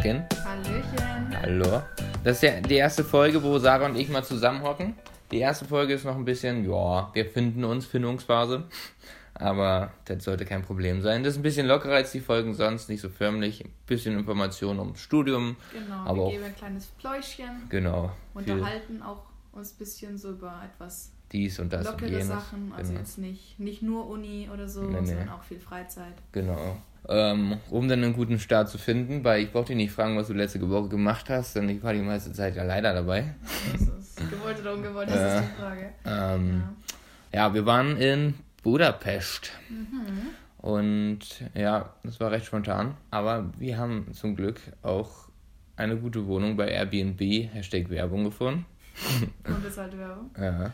Tachchen. Hallöchen. Hallo. Das ist ja die erste Folge, wo Sarah und ich mal zusammenhocken. Die erste Folge ist noch ein bisschen, ja, wir finden uns, Findungsphase. Aber das sollte kein Problem sein. Das ist ein bisschen lockerer als die Folgen sonst, nicht so förmlich. Ein bisschen Informationen ums Studium. Genau, aber wir auch, geben ein kleines Pläuschchen, genau, unterhalten auch uns ein bisschen so über etwas dies und das und lockere jenes. Sachen. Also genau. jetzt nicht, nicht nur Uni oder so, Nee, nee. sondern auch viel Freizeit. Genau. Ähm, um dann einen guten Start zu finden, weil ich brauche dich nicht fragen, was du letzte Woche gemacht hast, denn ich war die meiste Zeit ja leider dabei. Das ist gewollt oder ungewollt, das Ja. ist die Frage. Ähm, Ja. ja, wir waren in Budapest. Mhm. Und ja, das war recht spontan. Aber wir haben zum Glück auch eine gute Wohnung bei Airbnb, Hashtag Werbung gefunden. Und ist halt Werbung. Ja.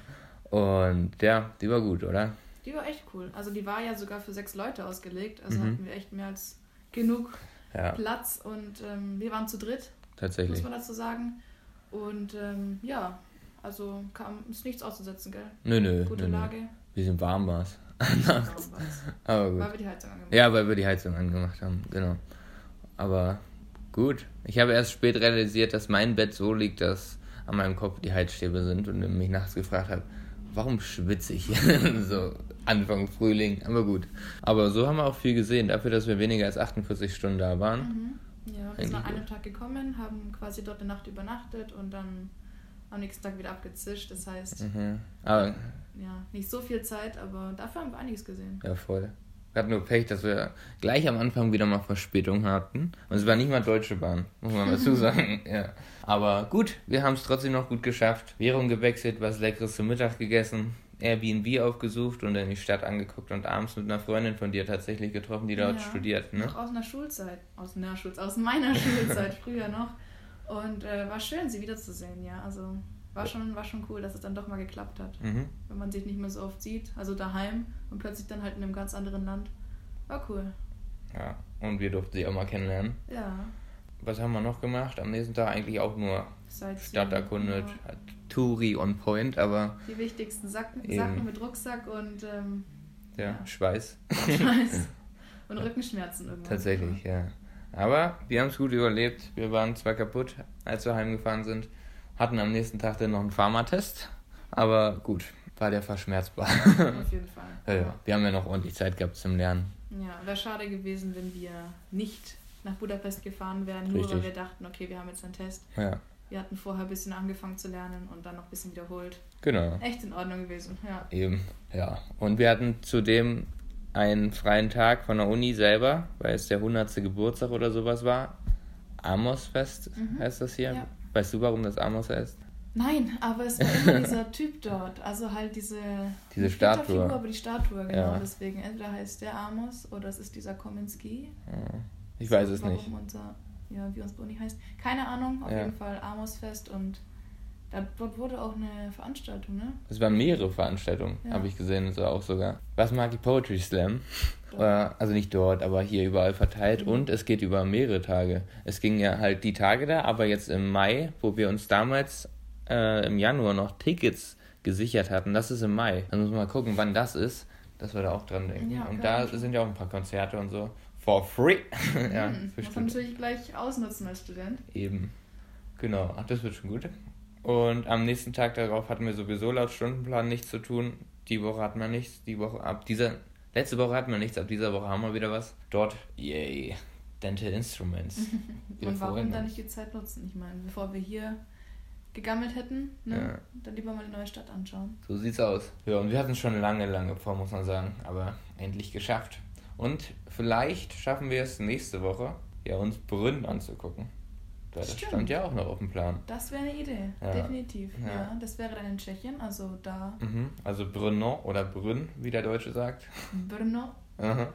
Und ja, die war gut, oder? Die war echt cool. Also die war ja sogar für sechs Leute ausgelegt. Also Mhm. hatten wir echt mehr als genug Ja, Platz. Und ähm, wir waren zu dritt, muss tatsächlich. man dazu sagen. Und ähm, ja, also kam, ist nichts auszusetzen, gell? Nö, nö. Gute nö, nö. Lage. Bisschen warm war's. War's? Aber gut. Weil wir die Heizung angemacht Ja, weil wir die Heizung angemacht haben, genau. Aber gut. Ich habe erst spät realisiert, dass mein Bett so liegt, dass an meinem Kopf die Heizstäbe sind und mich nachts gefragt habe, warum schwitze ich? so Anfang Frühling, aber gut. Aber so haben wir auch viel gesehen, dafür, dass wir weniger als 48 Stunden da waren. Mhm. Ja, wir sind an einem. Tag gekommen, haben quasi dort eine Nacht übernachtet und dann am nächsten Tag wieder abgezischt. Das heißt, Mhm. Aber ja, nicht so viel Zeit, aber dafür haben wir einiges gesehen. ja, voll. Wir hatten nur Pech, dass wir gleich am Anfang wieder mal Verspätung hatten. Und es war nicht mal Deutsche Bahn, muss man dazu sagen. ja. Aber gut, wir haben es trotzdem noch gut geschafft. Währung gewechselt, was Leckeres zum Mittag gegessen, Airbnb aufgesucht und dann die Stadt angeguckt und abends mit einer Freundin von dir tatsächlich getroffen, die dort Ja, studiert. Ne? Noch aus einer Schulzeit, aus einer Schulzeit, aus meiner Schulzeit früher noch. Und äh, war schön, sie wiederzusehen, ja. Also war schon, war schon cool, dass es dann doch mal geklappt hat. Mhm. Wenn man sich nicht mehr so oft sieht, also daheim und plötzlich dann halt in einem ganz anderen Land. War cool. Ja, und wir durften sie auch mal kennenlernen. Ja. Was haben wir noch gemacht? Am nächsten Tag eigentlich auch nur Sightseeing, Stadt erkundet, ja. hat Touri on Point, aber Die wichtigsten Sacken. Sachen mit Rucksack und ähm, ja, Ja. Schweiß. Scheiß. und Rückenschmerzen irgendwann. Tatsächlich, ja. Aber wir haben es gut überlebt. Wir waren zwar kaputt, als wir heimgefahren sind. Hatten am nächsten Tag dann noch einen Pharmatest. Aber gut, war der verschmerzbar. Auf jeden Fall. ja, ja. Wir haben ja noch ordentlich Zeit gehabt zum Lernen. Ja, wäre schade gewesen, wenn wir nicht nach Budapest gefahren wären, nur Richtig. weil wir dachten, okay, wir haben jetzt einen Test. Ja, Wir hatten vorher ein bisschen angefangen zu lernen und dann noch ein bisschen wiederholt. genau. Echt in Ordnung gewesen, ja. Eben, ja. Und wir hatten zudem einen freien Tag von der Uni selber, weil es der 100. Geburtstag oder sowas war. Amosfest Mhm. heißt das hier. Ja. Weißt du, warum das Amos heißt? Nein, aber es war immer dieser Typ dort. Also halt diese, Diese Statue. Ritterfigur, aber die Statue, genau. Ja. Deswegen entweder heißt der Amos oder es ist dieser Kominski. Ja, Ich weiß es warum nicht. Unser, ja, wie unser Uni heißt. Keine Ahnung, auf Ja. jeden Fall Amosfest und da, dort wurde auch eine Veranstaltung, ne? Es waren mehrere Veranstaltungen, Ja. habe ich gesehen, so auch sogar. Was mag die Poetry Slam? Also nicht dort, aber hier überall verteilt. Mhm. Und es geht über mehrere Tage. Es ging ja halt die Tage da, aber jetzt im Mai, wo wir uns damals äh, im Januar noch Tickets gesichert hatten, das ist im Mai. Dann müssen wir mal gucken, wann das ist, dass wir da auch dran denken. Ja, und da sind ja auch ein paar Konzerte und so. For free. ja, Hm, für muss man natürlich gleich ausnutzen als Student. Eben. Genau. Ach, das wird schon gut. Und am nächsten Tag darauf hatten wir sowieso laut Stundenplan nichts zu tun. Die Woche hatten wir nichts. Die Woche ab dieser. Letzte Woche hatten wir nichts, ab dieser Woche haben wir wieder was. Dort, yay. Dental Instruments. Und warum dann nicht die Zeit nutzen? Ich meine, bevor wir hier gegammelt hätten, ne? Ja. dann lieber mal die neue Stadt anschauen. So sieht's aus. Ja, und wir hatten es schon lange, lange vor, muss man sagen. Aber endlich geschafft. Und vielleicht schaffen wir es nächste Woche, ja, uns Brünn anzugucken. Das Stimmt. stand ja auch noch auf dem Plan. Das wäre eine Idee, Ja. definitiv. Ja. Ja. das wäre dann in Tschechien, also da Mhm. Also Brno oder Brünn, wie der Deutsche sagt. Brno. Ja.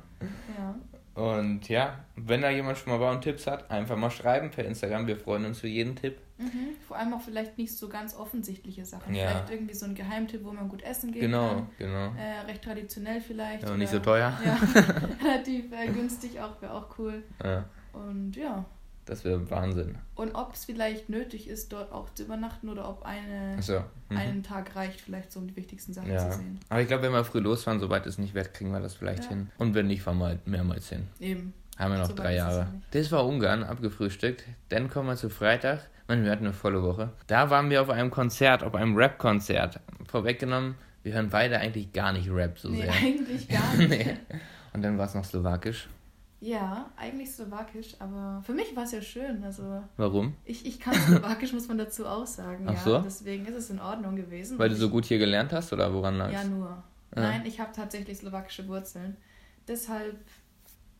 Und ja, wenn da jemand schon mal war und Tipps hat, einfach mal schreiben per Instagram. Wir freuen uns für jeden Tipp. Mhm. Vor allem auch vielleicht nicht so ganz offensichtliche Sachen. Ja. Vielleicht irgendwie so ein Geheimtipp, wo man gut essen gehen Genau, kann. genau. Äh, recht traditionell vielleicht. Ja, und nicht so teuer. Ja, relativ äh, günstig auch, wäre auch cool. Ja, Und ja. Das wäre Wahnsinn. Und ob es vielleicht nötig ist, dort auch zu übernachten oder ob eine, Achso. Mhm. einen Tag reicht, vielleicht so um die wichtigsten Sachen Ja. zu sehen. Aber ich glaube, wenn wir früh losfahren, soweit es nicht wert, kriegen wir das vielleicht Ja. hin. Und wenn nicht, fahren wir halt mehrmals hin. Eben. Haben wir noch So drei Jahre. Das war Ungarn, abgefrühstückt. Dann kommen wir zu Freitag. Mann, wir hatten eine volle Woche. Da waren wir auf einem Konzert, auf einem Rap-Konzert. Vorweggenommen, wir hören beide eigentlich gar nicht Rap so Nee, sehr. eigentlich gar nicht. nee. Und dann war es noch slowakisch. Ja, eigentlich slowakisch, aber für mich war es ja schön. Also Warum? ich, ich kann slowakisch, muss man dazu auch sagen. Ach ja. so? Deswegen ist es in Ordnung gewesen. Weil du so gut hier gelernt hast oder woran lag's? Ja, nur. Ja. Nein, ich habe tatsächlich slowakische Wurzeln. Deshalb,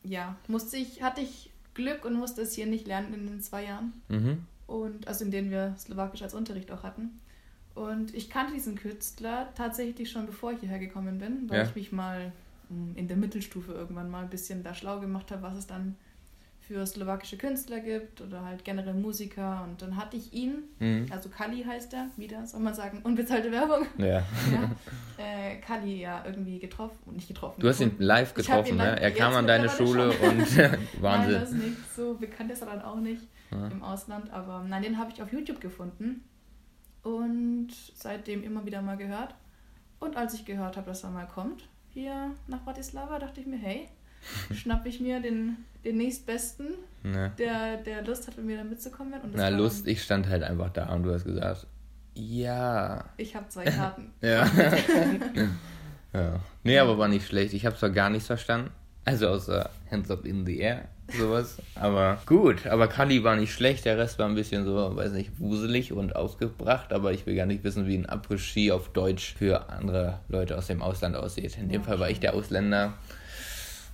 ja, musste ich, hatte ich Glück und musste es hier nicht lernen in den zwei Jahren. Mhm. Und also in denen wir Slowakisch als Unterricht auch hatten. Und ich kannte diesen Künstler tatsächlich schon bevor ich hierher gekommen bin, weil Ja. ich mich mal in der Mittelstufe irgendwann mal ein bisschen da schlau gemacht habe, was es dann für slowakische Künstler gibt oder halt generell Musiker. Und dann hatte ich ihn, Mhm. also Kali heißt er, wieder, soll man sagen, unbezahlte Werbung. Ja. ja, äh, Kali ja irgendwie getroffen, nicht getroffen. Du hast ihn live hab ihn getroffen, ne? Er kam an deine Schule schon. und Nein, Wahnsinn. das nicht. So bekannt ist er dann auch nicht Ja. im Ausland. Aber nein, den habe ich auf YouTube gefunden und seitdem immer wieder mal gehört. Und als ich gehört habe, dass er mal kommt, hier nach Bratislava, dachte ich mir, hey, schnapp ich mir den, den nächstbesten, Ne. der, der Lust hat, mit mir da mitzukommen. Und Na, Lust, ich stand halt einfach da und du hast gesagt, ja. Ich habe zwei Karten. Ja. ja. Nee, aber war nicht schlecht. Ich habe zwar gar nichts verstanden. Also außer Hands up in the air, sowas. Aber gut, aber Kali war nicht schlecht. Der Rest war ein bisschen so, weiß nicht, wuselig und ausgebracht. Aber ich will gar nicht wissen, wie ein Après-Ski auf Deutsch für andere Leute aus dem Ausland aussieht. In dem Ja, Fall war ich der Ausländer.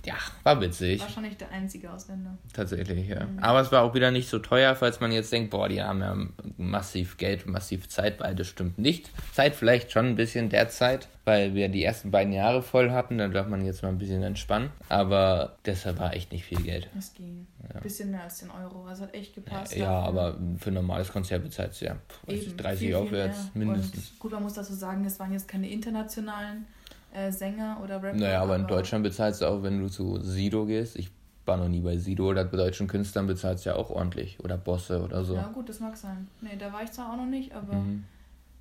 Ja, war witzig. Wahrscheinlich der einzige Ausländer. Tatsächlich, ja. Mhm. Aber es war auch wieder nicht so teuer, falls man jetzt denkt, boah, die haben ja massiv Geld, massiv Zeit, weil das stimmt nicht. Zeit vielleicht schon ein bisschen derzeit, weil wir die ersten beiden Jahre voll hatten, dann darf man jetzt mal ein bisschen entspannen. Aber deshalb war echt nicht viel Geld. Es ging. Ein bisschen mehr als 10 Euro. Also hat echt gepasst. Ja, dafür. aber für ein normales Konzert bezahlt es ja pf, weiß ich, Eben, 30 viel, viel aufwärts mehr. mindestens. Und gut, man muss dazu sagen, es waren jetzt keine internationalen äh, Sänger oder Rapper. Naja, aber in Deutschland bezahlst du auch, wenn du zu Sido gehst. Ich war noch nie bei Sido oder bei deutschen Künstlern bezahlst du ja auch ordentlich. Oder Bosse oder so. Ja, gut, das mag sein. Nee, da war ich zwar auch noch nicht, aber Mhm.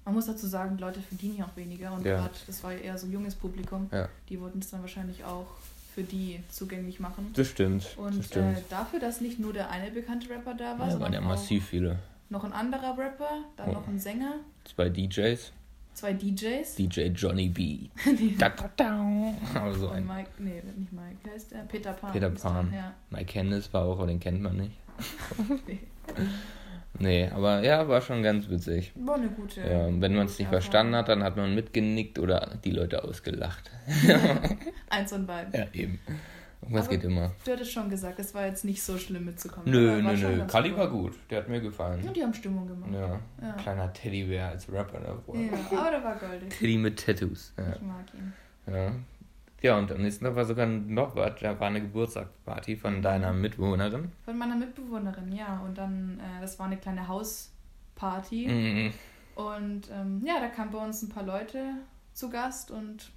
man muss dazu sagen, die Leute verdienen ja auch weniger. Und Ja. gerade, das war ja eher so junges Publikum, Ja. die wollten es dann wahrscheinlich auch für die zugänglich machen. Das stimmt. das Und stimmt. äh, dafür, dass nicht nur der eine bekannte Rapper da war, ja, sondern waren ja massiv viele. noch ein anderer Rapper, dann Oh. noch ein Sänger, Zwei DJs. Zwei DJs. DJ Johnny B. Da, da, da. Aber so und ein Mike, nee, nicht Mike, wer heißt der? Peter Pan. Peter Pan. Ja. Mike Hennis war auch, aber den kennt man nicht. Nee. Nee, aber ja, war schon ganz witzig. War eine gute. Ja, wenn man es nicht verstanden hat, dann hat man mitgenickt oder die Leute ausgelacht. Eins und beiden. Ja, eben. Irgendwas Aber- geht immer. Du hattest schon gesagt, es war jetzt nicht so schlimm mitzukommen. Nö, nö, nö. Kali war gut. Der hat mir gefallen. Ja, die haben Stimmung gemacht. Ja. Ja. Kleiner Teddybär als Rapper davor. Ja, aber der war goldig. Teddy mit Tattoos. Ja. Ich mag ihn. Ja. Ja, und am nächsten Tag war sogar noch was. Da war eine Geburtstagsparty von deiner Mitbewohnerin. Von meiner Mitbewohnerin, ja. Und dann, äh, das war eine kleine Hausparty. Mhm. Und ähm, ja, da kamen bei uns ein paar Leute zu Gast und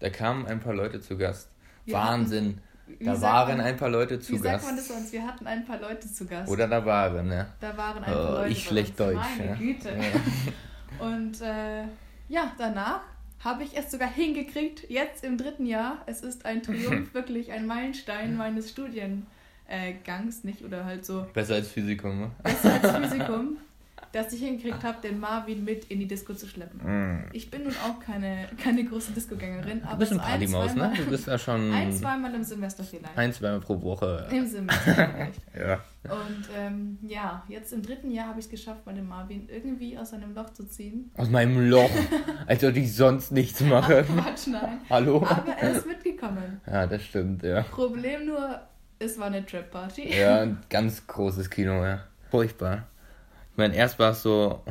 Da kamen ein paar Leute zu Gast. Wir Wahnsinn. wie da sagt waren man- ein paar Leute zu wie sagt Gast. man das sonst? Wir hatten ein paar Leute zu Gast. Oder da waren, ne? Da waren ein Oh, paar Leute. ich schlecht. Deutsch, Meine ja. Güte. Ja. Und äh, ja, danach habe ich es sogar hingekriegt, jetzt im dritten Jahr. Es ist ein Triumph, wirklich ein Meilenstein meines Studiengangs, Gangs, nicht? Oder halt so Besser als Physikum, ne? besser als Physikum, dass ich hingekriegt habe, den Marvin mit in die Disco zu schleppen. Mm. Ich bin nun auch keine, keine große Disco-Gängerin, Du aber bist ein Partymaus, ne? Du bist da schon ein, zweimal im Semester vielleicht. ein, zweimal pro Woche. Im Semester vielleicht. Ja. Und ähm, ja, jetzt im dritten Jahr habe ich es geschafft, mal den Marvin irgendwie aus seinem Loch zu ziehen. Aus meinem Loch. Als ob ich sonst nichts mache. Ach, Quatsch, nein. Hallo? Aber er ist mitgekommen. Ja, das stimmt, ja. Problem nur, es war eine Trap-Party. Ja, ein ganz großes Kino, ja. Furchtbar. Ich meine, erst war es so.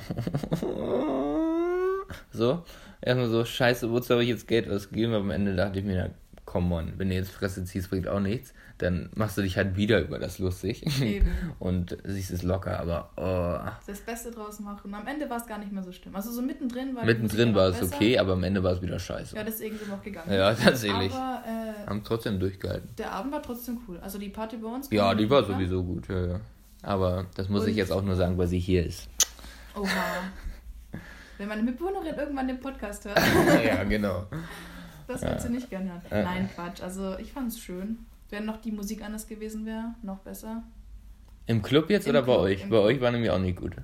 so. Erstmal so, scheiße, wozu habe ich jetzt Geld ausgegeben? Aber am Ende dachte ich mir, na, come on, wenn du jetzt Fresse ziehst, bringt auch nichts. Dann machst du dich halt wieder über das lustig. Eben. Und siehst es locker, aber oh. Das Beste draus machen. Am Ende war es gar nicht mehr so schlimm. Also so mittendrin war die mittendrin war es besser. okay, aber am Ende war es wieder scheiße. Ja, deswegen sind wir auch gegangen. Ja, tatsächlich. Aber äh, Haben trotzdem durchgehalten. der Abend war trotzdem cool. Also die Party bei uns. Ja, die war sowieso gut, ja, ja. Aber das muss Und- ich jetzt auch nur sagen, weil sie hier ist. Oha. Wenn meine Mitbewohnerin irgendwann den Podcast hört, ja, genau. das wird sie nicht gerne hören. Ja. Nein, Quatsch. Also ich fand es schön. Wenn noch die Musik anders gewesen wäre, noch besser. Im Club jetzt Im oder bei Club, euch? im Bei Club. euch war nämlich auch nicht gut.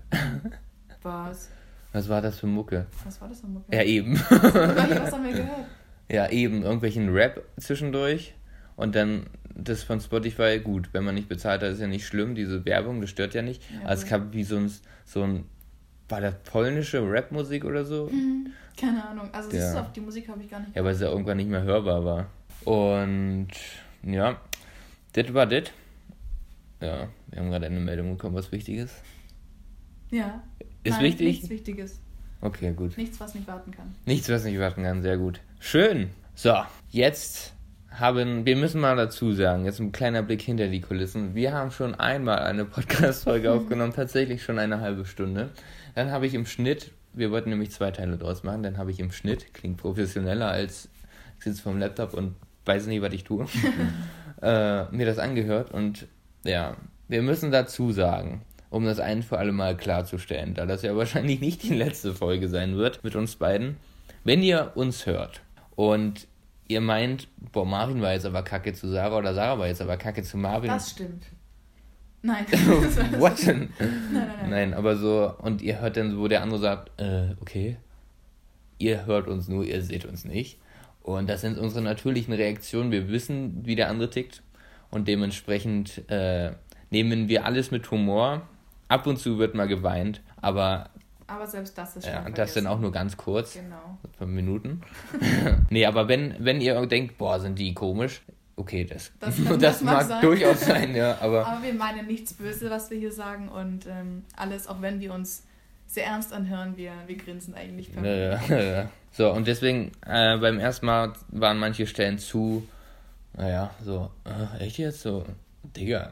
Was? Was war das für Mucke? Was war das für Mucke? Ja, eben. Was haben wir gehört? Ja, eben. Irgendwelchen Rap zwischendurch. Und dann das von Spotify, gut, wenn man nicht bezahlt hat, ist ja nicht schlimm. Diese Werbung, das stört ja nicht. Ja, also es gab wie so ein, so ein war das polnische Rapmusik oder so? Keine Ahnung. Also Ja. du, auf die Musik habe ich gar nicht Ja, weil es ja irgendwann nicht mehr hörbar war. Und ja, das war das. Ja, wir haben gerade eine Meldung bekommen, was wichtig ist. Ja. Ist Nein, wichtig? Nichts Wichtiges. Okay, gut. Nichts, was nicht warten kann. Nichts, was nicht warten kann, sehr gut. Schön. So, jetzt haben, wir müssen mal dazu sagen, jetzt ein kleiner Blick hinter die Kulissen. Wir haben schon einmal eine Podcast-Folge aufgenommen, tatsächlich schon eine halbe Stunde. Dann habe ich im Schnitt, wir wollten nämlich zwei Teile draus machen, dann habe ich im Schnitt, klingt professioneller als ich sitze vom Laptop und weiß nicht, was ich tue, äh, mir das angehört und ja, wir müssen dazu sagen, um das ein für alle Mal klarzustellen, da das ja wahrscheinlich nicht die letzte Folge sein wird mit uns beiden, wenn ihr uns hört und ihr meint, boah, Marvin war jetzt aber kacke zu Sarah oder Sarah war jetzt aber kacke zu Marvin. Das stimmt. Nein. What denn? Nein, nein, nein. Nein, aber so, und ihr hört dann, wo der andere sagt, äh, okay, ihr hört uns nur, ihr seht uns nicht. Und das sind unsere natürlichen Reaktionen. Wir wissen, wie der andere tickt. Und dementsprechend äh, nehmen wir alles mit Humor. Ab und zu wird mal geweint, aber Aber selbst das ist ja, schnell das dann vergessen. auch nur ganz kurz. Genau. Fünf Minuten. nee, aber wenn, wenn ihr denkt, boah, sind die komisch, okay, das, Das- das, das mag mag sein. durchaus sein, ja, aber Aber wir meinen nichts Böse, was wir hier sagen und ähm, alles, auch wenn wir uns sehr ernst anhören, wir, wir grinsen eigentlich Ja, ja, ja. So, und deswegen, äh, beim ersten Mal waren manche Stellen zu, naja, so, äh, echt jetzt? So, Digga.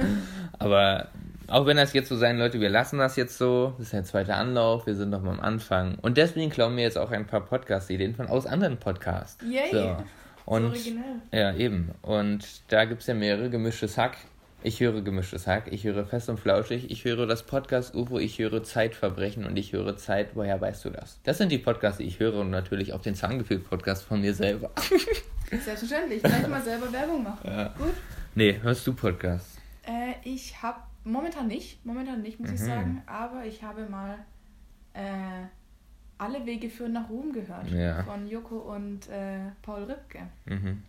Aber auch wenn das jetzt so sein, Leute, wir lassen das jetzt so. Das ist der zweite Anlauf, wir sind noch mal am Anfang. Und deswegen klauen wir jetzt auch ein paar Podcast-Ideen von aus anderen Podcasts. Yay! So. Und originell. ja, eben. Und da gibt es ja mehrere. Gemischtes Hack. Ich höre Gemischtes Hack. Ich höre Fest und Flauschig. Ich höre das Podcast UFO. Ich höre Zeitverbrechen. Und ich höre Zeit. Woher weißt du das? Das sind die Podcasts, die ich höre. Und natürlich auch den Zahngefühl-Podcast von mir selber. Selbstverständlich. Gleich mal selber Werbung machen. Ja. Gut. Nee, hörst du Podcasts? Äh, ich habe momentan nicht, momentan nicht, muss ich Mhm. sagen, aber ich habe mal äh, alle Wege führen nach Ruhm gehört. Ja. Von Joko und äh, Paul Ripke. Mhm.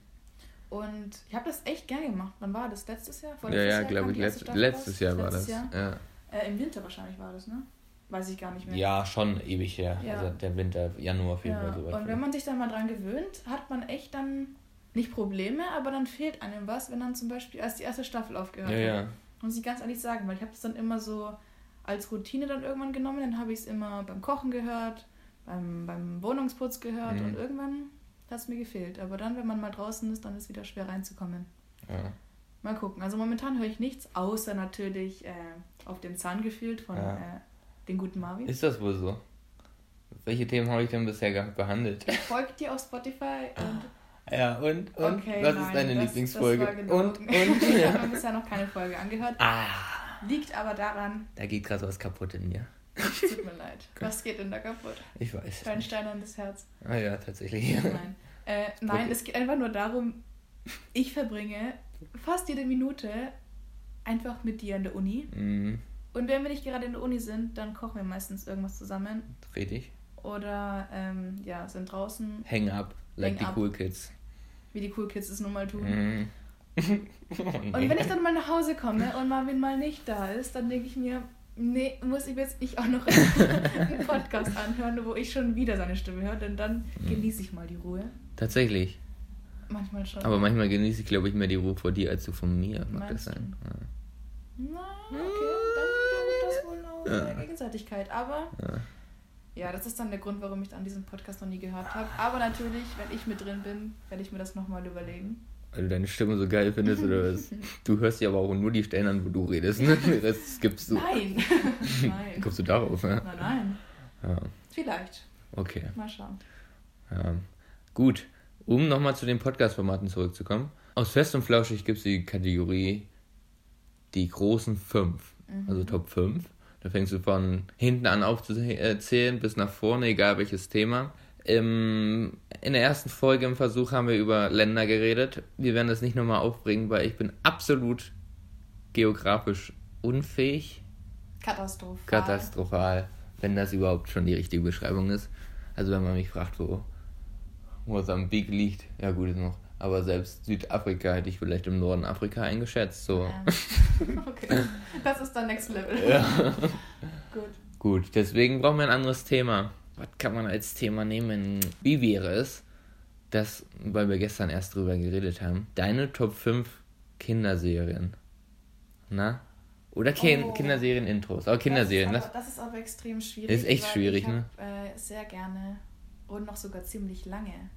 Und ich habe das echt gern gemacht. Wann war das? Letztes Jahr? Ja, Vorletztes ja, Jahr glaube ich. Letzt, letztes? Jahr war Letztes das. Jahr? Ja. Äh, Im Winter wahrscheinlich war das, ne? Weiß ich gar nicht mehr. ja, schon ewig her. Ja. Also der Winter, Januar, Ja, Februar, so und wenn man sich dann mal dran gewöhnt, hat man echt dann nicht Probleme, aber dann fehlt einem was, wenn dann zum Beispiel als die erste Staffel aufgehört Ja, hat. ja. Muss ich ganz ehrlich sagen, weil ich habe das dann immer so als Routine dann irgendwann genommen, dann habe ich es immer beim Kochen gehört, beim, beim Wohnungsputz gehört Mhm. und irgendwann hat es mir gefehlt. Aber dann, wenn man mal draußen ist, dann ist es wieder schwer reinzukommen. ja. Mal gucken. Also momentan höre ich nichts, außer natürlich äh, auf dem Zahn gefühlt von Ja. äh, den guten Marvin. Ist das wohl so? Welche Themen habe ich denn bisher gehabt behandelt? Ich folge dir auf Spotify und Ja, und? Und? Okay, Was nein, ist deine das- Lieblingsfolge? Das und? Und? ich Ja. habe mir bisher noch keine Folge angehört. Ah, Liegt aber daran, da geht gerade was kaputt in mir. tut mir leid. Was geht denn da kaputt? Ich weiß. Dein steinernes Herz. Ah ja, tatsächlich. Nein. Äh, nein, Okay. es geht einfach nur darum, ich verbringe fast jede Minute einfach mit dir in der Uni. Mhm, Und wenn wir nicht gerade in der Uni sind, dann kochen wir meistens irgendwas zusammen. richtig. Oder ähm, ja, sind draußen, Hang up, like Hang die up. cool kids. Wie die Cool Kids es nun mal tun. Mhm. Und wenn ich dann mal nach Hause komme und Marvin mal nicht da ist, dann denke ich mir, nee, muss ich jetzt nicht auch noch einen Podcast anhören, wo ich schon wieder seine Stimme höre, denn dann genieße ich mal die Ruhe. Tatsächlich. Manchmal schon. Aber manchmal genieße ich, glaube ich, mehr die Ruhe vor dir als du von mir. Mag das Meinst sein? Ja. Na, okay, dann beruht das wohl auf der Gegenseitigkeit. Aber Ja. Ja, das ist dann der Grund, warum ich dann diesen Podcast noch nie gehört habe. Aber natürlich, wenn ich mit drin bin, werde ich mir das nochmal überlegen. Weil du deine Stimme so geil findest oder was? Du hörst dir aber auch nur die Stellen an, wo du redest. Ne? Den Rest skippst du. Nein! Nein. kommst du darauf? Ja? Nein, nein. ja. Vielleicht. Okay. Mal schauen. Ja. Gut, um nochmal zu den Podcast-Formaten zurückzukommen. Aus Fest und Flauschig gibt es die Kategorie die großen fünf, also Top 5. Da fängst du von hinten an aufzuzählen bis nach vorne, egal welches Thema. Im in der ersten Folge im Versuch haben wir über Länder geredet. Wir werden das nicht nochmal aufbringen, weil ich bin absolut geografisch unfähig. Katastrophal. Katastrophal, wenn das überhaupt schon die richtige Beschreibung ist. Also wenn man mich fragt, wo Mosambik liegt, ja gut ist noch. Aber selbst Südafrika hätte ich vielleicht im Norden Afrika eingeschätzt. So. Okay. Das ist dann Next Level. Ja. Gut. Gut, deswegen brauchen wir ein anderes Thema. Was kann man als Thema nehmen? Wie wäre es, dass, weil wir gestern erst drüber geredet haben, deine Top 5 Kinderserien? Na? Oder Kin Oh. Kinderserien-Intros. Aber Kinderserien, das ist, aber, das ist aber extrem schwierig. Ist echt schwierig, ich ne? hab, äh, sehr gerne und noch sogar ziemlich lange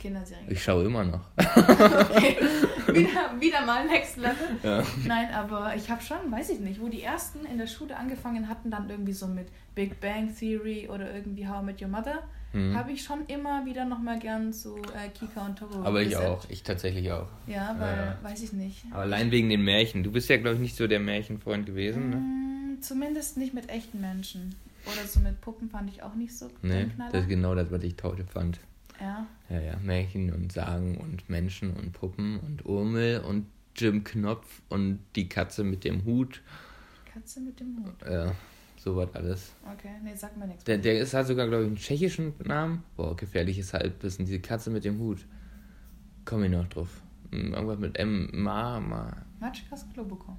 Kinderserien. ich schaue immer noch. okay. wieder, wieder mal Next Level. Ja. Nein, aber ich habe schon, weiß ich nicht, wo die ersten in der Schule angefangen hatten, dann irgendwie so mit Big Bang Theory oder irgendwie How I Met Your Mother, Mhm. habe ich schon immer wieder nochmal gern so äh, Kika und Toro. Aber ich gesappt. auch, ich tatsächlich auch. Ja, weil, Ja. weiß ich nicht. Aber allein wegen den Märchen. Du bist ja, glaube ich, nicht so der Märchenfreund gewesen, ne? Mm, Zumindest nicht mit echten Menschen. Oder so mit Puppen fand ich auch nicht so Nee, das ist genau das, was ich heute fand. Ja, Ja, ja, Märchen und Sagen und Menschen und Puppen und Urmel und Jim Knopf und die Katze mit dem Hut. Katze mit dem Hut. Ja, sowas alles. Okay, nee, sag mir nichts. Der, der ist, hat sogar, glaube ich, einen tschechischen Namen. Boah, gefährliches Halbwissen. Diese Katze mit dem Hut. Komm ich noch drauf. Hm, Irgendwas mit M. Ma, Ma. Matschkas Globoko.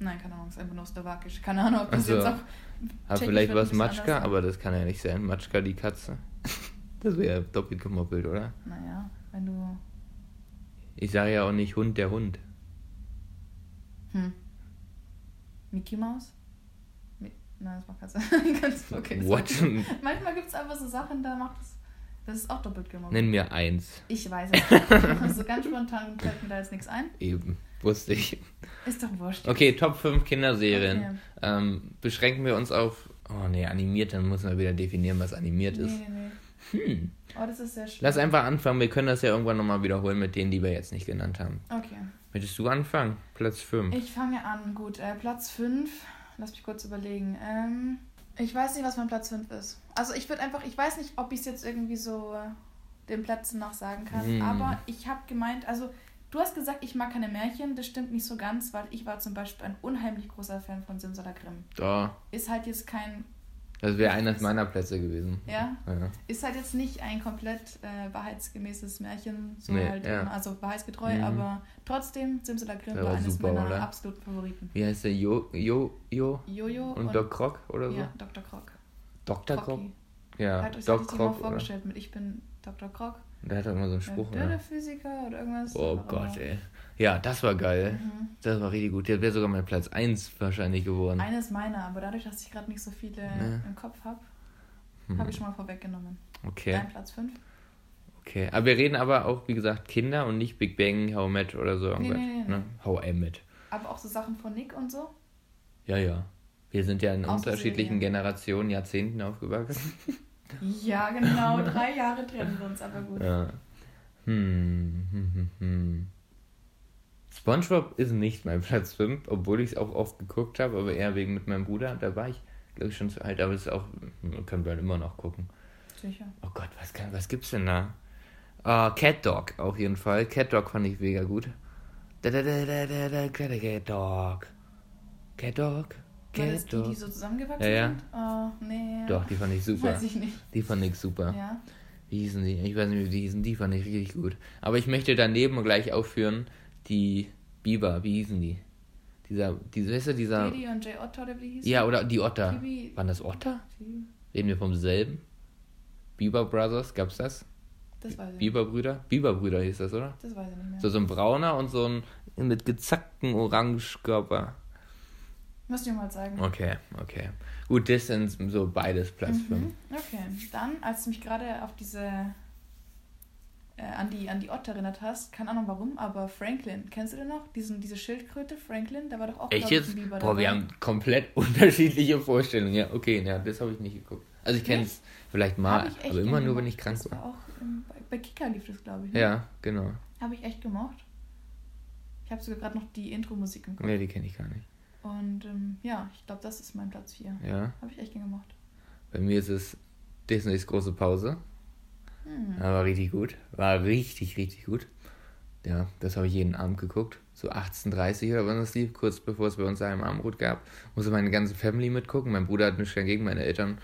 Nein, keine Ahnung, ist einfach nur slowakisch. Keine Ahnung, ob das Ach so. jetzt auch. Hat vielleicht was Matschka, aber das kann ja nicht sein. Matschka, die Katze. Das wäre doppelt gemoppelt, oder? Naja, wenn du. Ich sage ja auch nicht Hund, der Hund. Hm. Mickey Mouse? Mi Nein, das macht Katze. Ganz okay. What? Manchmal gibt es einfach so Sachen, da macht es. Das ist auch doppelt gemacht. Nenn mir eins. Ich weiß es nicht. so ganz spontan fällt mir da jetzt nichts ein. Eben. Wusste ich. Ist doch wurscht. Okay, Top 5 Kinderserien. Okay. Ähm, beschränken wir uns auf. Oh nee, animiert, dann muss man wieder definieren, was animiert Nee, ist. nee, nee. Hm. Oh, das ist sehr schön. Lass einfach anfangen, wir können das ja irgendwann nochmal wiederholen mit denen, die wir jetzt nicht genannt haben. Okay. Möchtest du anfangen? Platz 5. Ich fange an. Gut, äh, Platz 5. Lass mich kurz überlegen. Ähm, ich weiß nicht, was mein Platz 5 ist. Also ich würde einfach, ich weiß nicht, ob ich es jetzt irgendwie so äh, den Plätzen nach sagen kann. Hm. Aber ich habe gemeint, also du hast gesagt, ich mag keine Märchen. Das stimmt nicht so ganz, weil ich war zum Beispiel ein unheimlich großer Fan von Simsalakrim. Da. Ist halt jetzt kein, Das wäre eines meiner Plätze gewesen. ja, Ja. ist halt jetzt nicht ein komplett äh, wahrheitsgemäßes Märchen, so Nee, halt, ja. immer, also wahrheitsgetreu, Mhm. aber trotzdem Simsalakrim Der war war eines super, meiner oder? absoluten Favoriten. Wie heißt der? Jo, Jo, Jo Jojo und, Doc Croc oder so? Ja, Dr. Krog. Dr. Croc? Ja, Hat euch Doc das mal Croc. Oder? vorgestellt mit Ich bin Dr. Krog. Der hat doch immer so einen Der Spruch, Döde ne? Physiker oder irgendwas. Oh Gott, ey. Ja, das war geil. Mhm. Das war richtig gut. Der wäre sogar mein Platz 1 wahrscheinlich geworden. Eines meiner, aber dadurch, dass ich gerade nicht so viele Ne. im Kopf habe, Hm. habe ich schon mal vorweggenommen. Okay, Dein Platz 5? okay. Aber wir reden aber auch, wie gesagt, Kinder und nicht Big Bang, How I Met oder so irgendwas. nee, nee, nee. Ne? How I Met. Aber auch so Sachen von Nick und so? Ja, ja. Wir sind ja in Außer unterschiedlichen Serien. Generationen, Jahrzehnten aufgewachsen. Ja, genau. Drei Jahre trennen wir uns, aber gut. Ja. Hm, hm, hm, hm. SpongeBob ist nicht mein Platz 5, obwohl ich es auch oft geguckt habe, aber eher wegen mit meinem Bruder. Da war ich, glaube ich, schon zu alt, aber es ist auch, können wir halt immer noch gucken. Sicher. Oh Gott, was, kann, was gibt's denn da? Ah, Cat Dog auf jeden Fall. Cat Dog fand ich mega gut. Da, da, da, da, da, da, Cat Dog. Cat Dog. War das Cat die, die so zusammengewachsen Ja, ja. sind? Oh, nee. Doch, die fand ich super. Weiß ich nicht. Die fand ich super. Ja. Wie hießen die? Ich weiß nicht, wie die hießen. Die fand ich richtig gut. Aber ich möchte daneben gleich aufführen die Biber. Wie hießen die? Dieser, diese, weißt du, dieser. Didi und Jay Otto, oder wie hießen? Ja, oder die Otter. Phoebe- Waren das Otter? Phoebe- Reden wir vom selben? Bieber Brothers, gab's das? Das weiß ich nicht. Biberbrüder? Biberbrüder hieß das, oder? Das weiß ich nicht mehr. So, so ein brauner und so ein mit gezackten Orangekörper. Musst du mir mal zeigen. Okay, okay. Gut, das sind so beides Platz 5. Mhm. Okay, dann, als du mich gerade auf diese, äh, an die, an die Otter erinnert hast, keine Ahnung warum, aber Franklin, kennst du den noch? Diesen, diese Schildkröte, Franklin, da war doch auch, Echt jetzt? Biber Boah, wir dabei. haben komplett unterschiedliche Vorstellungen. Ja, okay, ja, das habe ich nicht geguckt. Also ich kenne es vielleicht mal, aber immer nur, wenn ich krank war. war. auch bei, bei Kika lief das, glaube ich. Ne? Ja, genau. Habe ich echt gemocht. Ich habe sogar gerade noch die Intro-Musik im Kopf. Nee, die kenne ich gar nicht. Und ähm, ja, ich glaube, das ist mein Platz 4. Ja. Habe ich echt gern gemocht. Bei mir ist es Disneys große Pause. Hm. Ja, war richtig gut. War richtig, richtig gut. Ja, das habe ich jeden Abend geguckt. So 18.30 oder wann das lief, kurz bevor es bei uns daheim Abendbrot gab. Musste meine ganze Family mitgucken. Mein Bruder hat nichts dagegen, meine Eltern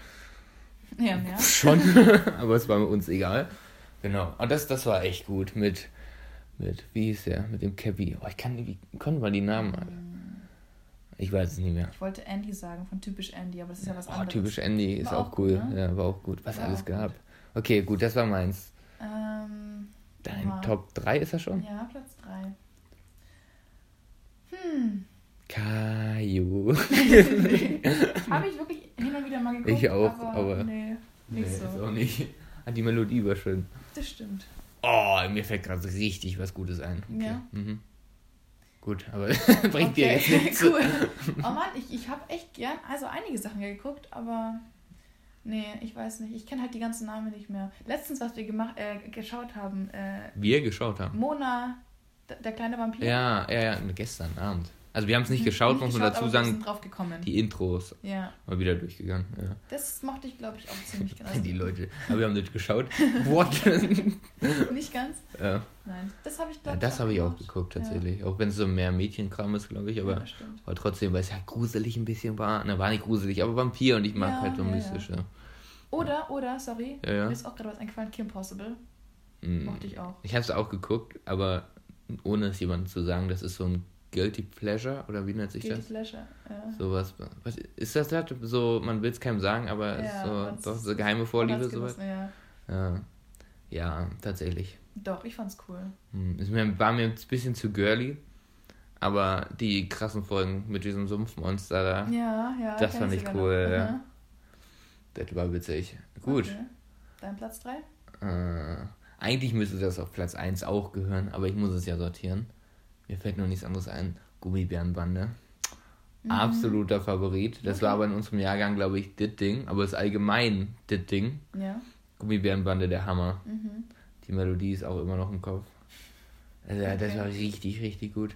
Ja, mehr. schon. aber es war uns egal. Genau. Und das, das war echt gut. Mit, mit, wie hieß der? Mit dem Cappy. Oh, ich kann, wie konnte man die Namen alle? Ich weiß es nicht mehr. Ich wollte Andy sagen, von typisch Andy, aber das ist ja was Oh, anderes. typisch Andy ist auch, auch cool. gut, ne? Ja, war auch gut. Was War alles auch gehabt. Okay, gut, das war meins. Ähm, Dein Aha. Top 3 ist er schon? ja, Platz 3. Hm. Caillou. Habe ich wirklich hin und wieder mal geguckt. Ich auch, aber, aber- Nee, nicht Nee, so. ist auch nicht. Ah, die Melodie war schön. Das stimmt. Oh, mir fällt gerade richtig was Gutes ein. Okay. Ja. Mhm. Gut, aber bringt dir jetzt nichts. cool. Oh Mann, ich, ich habe echt gern, also einige Sachen geguckt, aber nee, ich weiß nicht. Ich kenne halt die ganzen Namen nicht mehr. Letztens, was wir gemacht, äh, geschaut haben, äh, Wir geschaut haben. Mona, der kleine Vampir. Ja, ja, ja, gestern Abend. Also wir haben es nicht geschaut, muss man dazu sagen, die Intros Ja, mal wieder durchgegangen. Ja. das mochte ich, glaube ich, auch ziemlich genau. Die Leute. Aber wir haben nicht geschaut. What? Nicht ganz? ja. Nein. Das habe ich, ja, glaube das habe ich auch geguckt tatsächlich. Auch wenn es so mehr Mädchenkram ist, glaube ich. Ja, Aber, ja aber trotzdem, weil es ja gruselig ein bisschen war. Na, war nicht gruselig, aber Vampir und ich mag Ja, halt so ja, ja. mystische. Oder, oder, sorry, Ja, ja. mir ist auch gerade was eingefallen, Kim Possible. Mm. Mochte ich auch. Ich habe es auch geguckt, aber ohne es jemandem zu sagen, das ist so ein Guilty Pleasure oder wie nennt sich Guilty das? Pleasure. Ja. Sowas. Was ist das halt? So, man will es keinem sagen, aber es ist Ja, so, doch so geheime Vorliebe sowas. Ja. Ja. ja, tatsächlich. Doch, ich fand's cool. Hm, Es mir- war mir ein bisschen zu girly, aber die krassen Folgen mit diesem Sumpfmonster da, Ja, ja. Das fand ich cool, noch. ja. Das war witzig. Gut. Okay. Dein Platz 3? Äh, eigentlich müsste das auf Platz 1 auch gehören, aber ich muss es ja sortieren. Mir fällt noch nichts anderes ein. Gummibärenbande. Absoluter Favorit. Das war Mhm. Okay. aber in unserem Jahrgang, glaube ich, das Ding. Aber es ist allgemein das Ding. Ja. Gummibärenbande, der Hammer. Mhm. Die Melodie ist auch immer noch im Kopf. Also, ja, Das Okay. war richtig, richtig gut.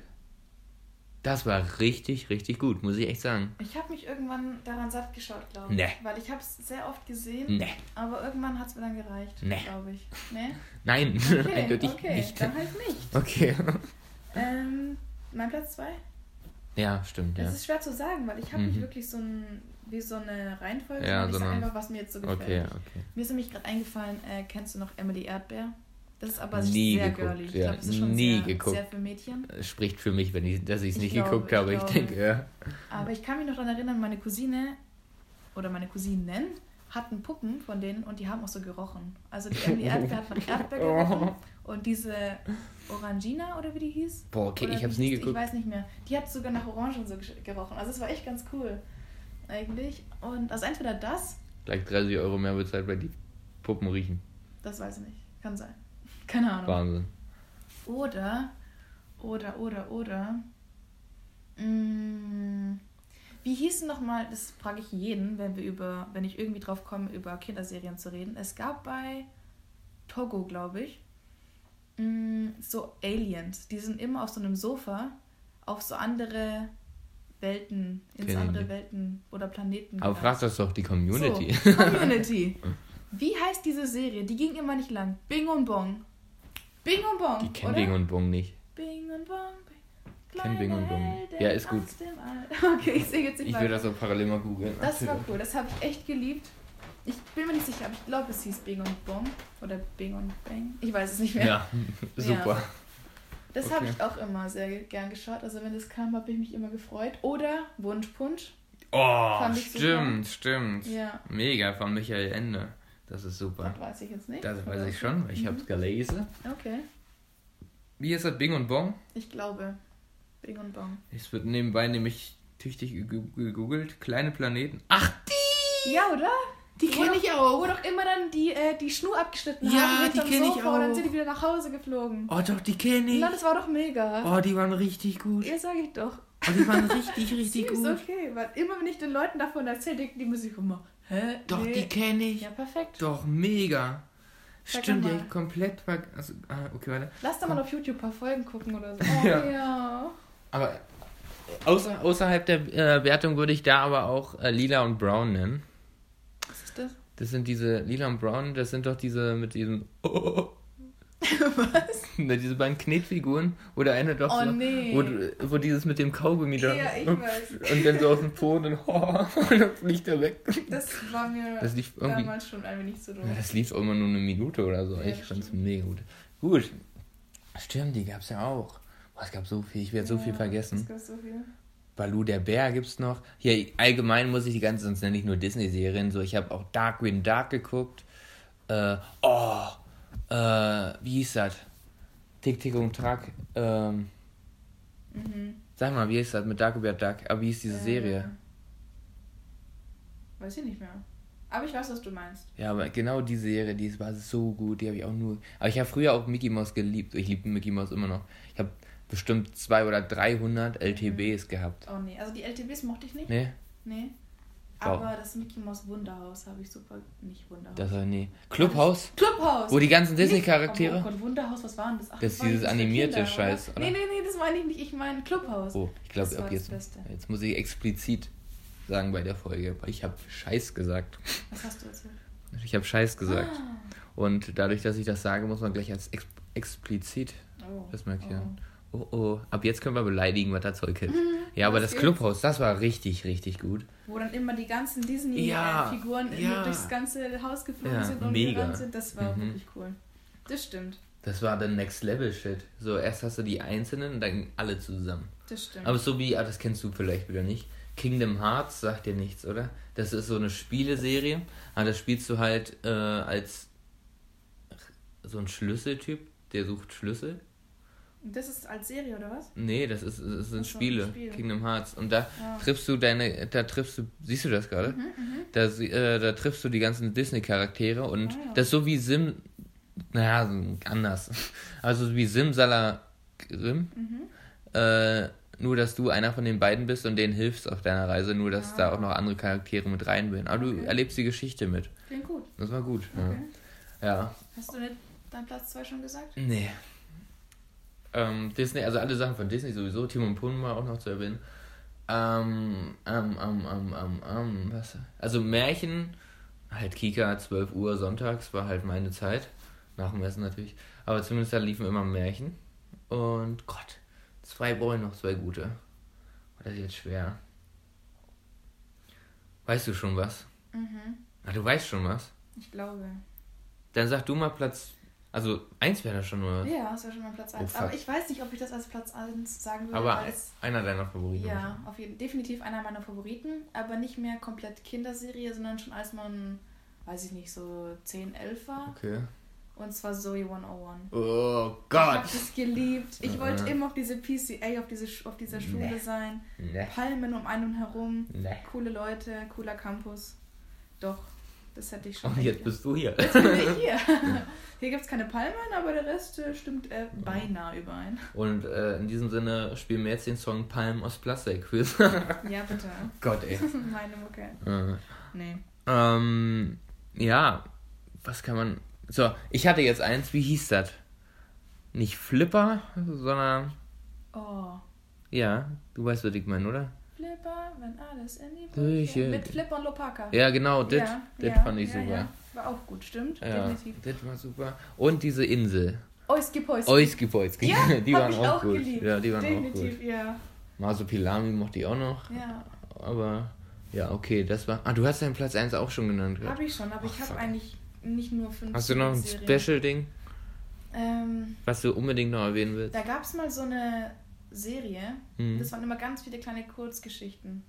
Das war richtig, richtig gut, muss ich echt sagen. Ich habe mich irgendwann daran satt geschaut, glaube ich. Nee. Weil ich habe es sehr oft gesehen. Nee. Aber irgendwann hat es mir dann gereicht, Nee. glaube ich. Nee? Nein, Okay, eindeutig okay. nicht. dann halt nicht. Okay. Ähm, mein Platz 2? Ja, stimmt, ja. Es ist schwer zu sagen, weil ich habe Mhm. nicht wirklich so ein, wie so eine Reihenfolge. Ja, sondern ich sag sondern- einfach, was mir jetzt so gefällt. Okay, okay. Mir ist nämlich gerade eingefallen, äh, kennst du noch Emily Erdbeer? Das ist aber Nie sehr geguckt, girly. Ich ja, glaube, das ist schon nie sehr, geguckt. sehr für Mädchen. Es Spricht für mich, wenn ich, dass ich es Ich nicht glaube, geguckt ich habe. Ich, glaube. denke, ja. Aber ich kann mich noch daran erinnern, meine Cousine oder meine Cousinen hatten Puppen von denen und die haben auch so gerochen. Also die Emily Erdbeer hat nach Erdbeer gerochen und diese Orangina oder wie die hieß. Boah, okay, Oder ich es nie hieß geguckt. Ich weiß nicht mehr. Die hat sogar nach Orangen so gerochen. Also es war echt ganz cool. Eigentlich. Und also entweder das, Gleich 30 Euro mehr bezahlt, weil die Puppen riechen. das weiß ich nicht. Kann sein. Keine Ahnung. Wahnsinn. Oder, oder, oder, oder. Mm, wie hieß denn nochmal, das frage ich jeden, wenn wir über, wenn ich irgendwie drauf komme, über Kinderserien zu reden. Es gab bei Togo, glaube ich, mm, so Aliens. Die sind immer auf so einem Sofa auf so andere Welten, ins Kenn ich andere nicht. Welten oder Planeten. Aber frag das doch die Community. So, Community. Wie heißt diese Serie? Die ging immer nicht lang. Bing und Bong. Bing und Bong. Die kennen? Bing und Bong nicht. Bing und Bong. Bing. Kenn Bing und Bong. Ja, ist gut. Okay, ich sehe jetzt nicht Ich will das auch parallel mal googeln. Das war cool, das habe ich echt geliebt. Ich bin mir nicht sicher, aber ich glaube, es hieß Bing und Bong. Oder Bing und Bang. Ich weiß es nicht mehr. Ja, super. Das habe okay. ich auch immer sehr gern geschaut. Also wenn das kam, habe ich mich immer gefreut. Oder Wunschpunsch. Oh, ich super. stimmt, stimmt. Ja, Mega von Michael Ende. Das ist super. das weiß ich jetzt nicht. Das weiß ich schon, ich Mhm. hab's gelesen. Okay, Wie ist das Bing und Bong? ich glaube. Bing und Bong. Es wird nebenbei nämlich tüchtig gegoogelt. Kleine Planeten. Ach, die! Ja, oder? Die kenne doch- ich auch. Wo doch immer dann die, äh, die Schnur abgeschnitten Ja, haben. die hinterm kenn ich Sofa Und dann auch. sind die wieder nach Hause geflogen. Oh, doch, die kenne ich. Na, das war doch mega. Oh, die waren richtig gut. Ja, sag ich doch. Oh, die waren richtig, richtig gut. okay. Weil immer wenn ich den Leuten davon erzähle, denken die Musik immer, hä? Doch, nee. die kenne ich. Ja, perfekt. Doch, mega. Sag Stimmt, die hab ich komplett ver... Also, ah, okay, warte. Lass da mal auf YouTube ein paar Folgen gucken oder so. Oh, Ja. ja. Aber äh, außer, außerhalb der äh, Wertung würde ich da aber auch äh, Lila und Brown nennen. Das? Sind diese Lila und Brown, das sind doch diese mit diesem. Was? diese beiden Knetfiguren, wo der eine doch Oh, so, nee. wo, wo dieses mit dem Kaugummi da. Ja, ich weiß. Und dann so auf den Po und dann, und dann fliegt er weg. Das war mir Das lief irgendwie- damals schon ein wenig zu doof. Ja, das lief auch immer nur eine Minute oder so. Ja, ich fand's mega gut. Gut. Stimmt, die gab's ja auch. Boah, es gab so viel, ich werde so viel Ja, vergessen. Es gab so viel. Balu der Bär gibt's noch. Hier, allgemein muss ich die ganze, sonst nenne ich nur Disney-Serien. So, ich habe auch Darkwing Dark geguckt. Äh, oh, äh, wie hieß das? Tick, Tick und Track. Ähm, Mhm. sag mal, wie hieß das mit Darkwing Duck? Aber wie hieß diese Äh, Serie? Weiß ich nicht mehr. Aber ich weiß, was du meinst. Ja, aber genau die Serie, die war so gut, die habe ich auch nur. Aber ich habe früher auch Mickey Mouse geliebt. Ich liebe Mickey Mouse immer noch. Bestimmt 200 oder 300 LTBs gehabt. Oh nee, also die LTBs mochte ich nicht. Ne? Nee. Wow. Aber das Mickey Mouse Wunderhaus habe ich super. Nicht Wunderhaus. Das war nee. Clubhaus? Clubhaus! Wo die ganzen Disney-Charaktere? Oh Gott, Wunderhaus, was war denn das? Ach, Das ist dieses animierte Kinder, Scheiß, oder? Nee, nee, nee, das meine ich nicht. Ich meine Clubhaus. Oh, ich glaube, ab jetzt, jetzt muss ich explizit sagen bei der Folge, weil ich habe Scheiß gesagt. Was hast du erzählt? Ich habe Scheiß gesagt. Ah. Und dadurch, dass ich das sage, muss man gleich als ex explizit Oh. das markieren. Oh. Oh oh, ab jetzt können wir beleidigen, was das Zeug hält. Ja, aber das geht's? Clubhaus, das war richtig, richtig gut. Wo dann immer die ganzen Ja, Disney-Figuren ja. durchs ganze Haus geflogen Ja, sind und mega. sind. Das war Mhm. wirklich cool. Das stimmt. Das war dann Next Level Shit. So, erst hast du die Einzelnen und dann alle zusammen. Das stimmt. Aber so wie, ah, das kennst du vielleicht wieder nicht. Kingdom Hearts sagt dir nichts, oder? Das ist so eine Spieleserie. Aber das spielst du halt äh, als so ein Schlüsseltyp, der sucht Schlüssel. Das ist als Serie, oder was? Nee, das, ist, das sind so, Spiele, Spiel. Kingdom Hearts. Und da Ja. triffst du deine, da triffst du, siehst du das gerade? Da, sie- äh, da triffst du die ganzen Disney-Charaktere und Ah, ja. das ist so wie Sim, naja, anders. Also wie Simsala Grimm. Äh, nur, dass du einer von den beiden bist und denen hilfst auf deiner Reise, nur, dass da Ah. auch noch andere Charaktere mit reinbilden. Aber du Okay. erlebst die Geschichte mit. Klingt gut. Das war gut. Okay. Ja. ja. Hast du nicht deinen Platz 2 schon gesagt? Nee. Ähm, Disney, also alle Sachen von Disney sowieso, Timon und Pumba auch noch zu erwähnen. Ähm, ähm, ähm, ähm, ähm, ähm, was? Also Märchen, halt Kika, 12 Uhr sonntags war halt meine Zeit. Nach dem Essen natürlich. Aber zumindest da liefen immer Märchen. Und Gott, zwei ich noch, zwei gute. Das ist jetzt schwer. Weißt du schon was? Mhm. Ah, du weißt schon was? Ich glaube. Dann sag du mal Platz. Also, eins wäre da schon nur. Ja, das war schon mal Platz 1. fuck. Aber ich weiß nicht, ob ich das als Platz 1 sagen würde. Aber es, einer deiner Favoriten. ja, auf jeden definitiv einer meiner Favoriten. Aber nicht mehr komplett Kinderserie, sondern schon als man, weiß ich nicht, so 10, 11 war. Okay. Und zwar Zoe 101. Oh Ich Gott. hab das geliebt. Ich wollte Mhm. immer auf diese PCA, auf, diese, auf dieser Schule Nee. sein. Ne. Palmen um einen herum. Ne. Coole Leute, cooler Campus. Doch, das hätte ich schon. Und jetzt bist du hier. Jetzt bin ich hier. Hier gibt es keine Palmen, aber der Rest äh, stimmt äh, beinahe überein. Und äh, in diesem Sinne spielen wir jetzt den Song Palm aus Plastik. Ja, bitte. Gott, ey. Meine Mucke. Äh, Nee. ähm, ja, was kann man. So, ich hatte jetzt eins, wie hieß das? Nicht Flipper, sondern. Oh. Ja, du weißt, was ich meine, oder? Flipper, wenn alles in die Brüche. Brüche. Mit Flipper und Lopaka. Ja, genau, das Ja, ja, fand ich ja, super. War auch gut, stimmt. Ja, Definitiv. das war super. Und diese Insel. Oiski Poiski. Oiski Poiski. Ja, die hab waren ich auch, auch gut. geliebt. Ja, die waren auch Definitiv, gut. ja. Masopilami mochte ich auch noch. Ja, Aber ja, okay, das war. Ah, du hast deinen Platz 1 auch schon genannt. habe ich schon, aber ich Ach, habe eigentlich nicht nur fünf Hast du noch ein. Special-Ding, Ähm, was du unbedingt noch erwähnen willst? da gab es mal so eine Serie, Hm. das waren immer ganz viele kleine Kurzgeschichten.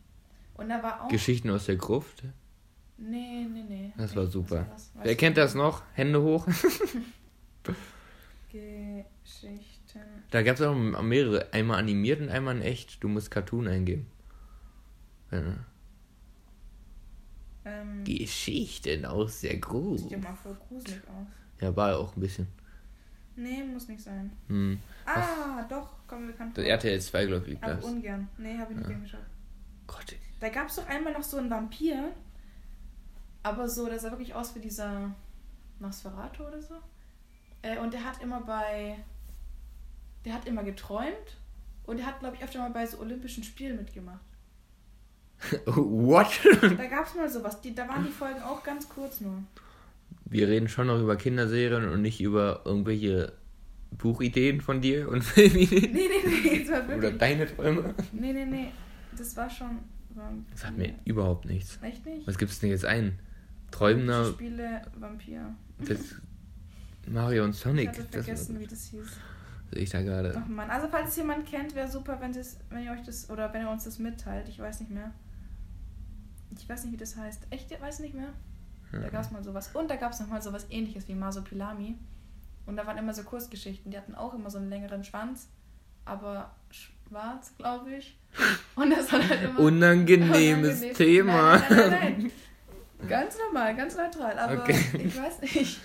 Und da war auch. Geschichten aus der Gruft. nee, nee, nee. Das war super. das? Weiß Wer kennt das noch? Hände hoch. Geschichten. Da gab es auch mehrere. Einmal animiert und einmal in echt. Du musst Cartoon eingeben. Ja. Ähm, Geschichten aus der sieht ja Gruft. mal voll gruselig aus. Ja, war auch ein bisschen. Nee, muss nicht sein. Hm. Ah, doch, komm, wir können. Das RTL 2, glaube ich, Aber das. ungern. Nee, habe ich nicht angeschaut. Gott. Da gab es doch einmal noch so einen Vampir. Aber so, der sah wirklich aus wie dieser Nosferatu oder so. Äh, und der hat immer bei. Der hat immer geträumt. Und der hat, glaube ich, öfter mal bei so Olympischen Spielen mitgemacht. What? Da gab es mal sowas. Die, da waren die Folgen auch ganz kurz nur. Wir reden schon noch über Kinderserien und nicht über irgendwelche Buchideen von dir und Filmideen. Nee, nee, nee. Das war Oder wirklich. deine Träume. Nee, nee, nee. Das war schon. Vampir. Das hat mir überhaupt nichts. Echt nicht? Was gibt's denn jetzt ein? Träumender, Spiele Vampir. das Mario und Ich Sonic. hatte Das vergessen, wie das hieß. sehe ich da gerade. Ach man, also falls es jemand kennt, wäre super, wenn, das, wenn ihr euch das oder wenn ihr uns das mitteilt. Ich weiß nicht mehr. Ich weiß nicht, wie das heißt. Echt, ihr weiß nicht mehr? Da gab es mal sowas. Und da gab es nochmal sowas ähnliches wie Masopilami. Und da waren immer so Kurzgeschichten. Die hatten auch immer so einen längeren Schwanz, aber schwarz, glaube ich. Und das war halt immer. Unangenehmes Unangenehm. Thema. Nein, nein, nein, nein. Ganz normal, ganz neutral. Aber Okay. ich weiß nicht.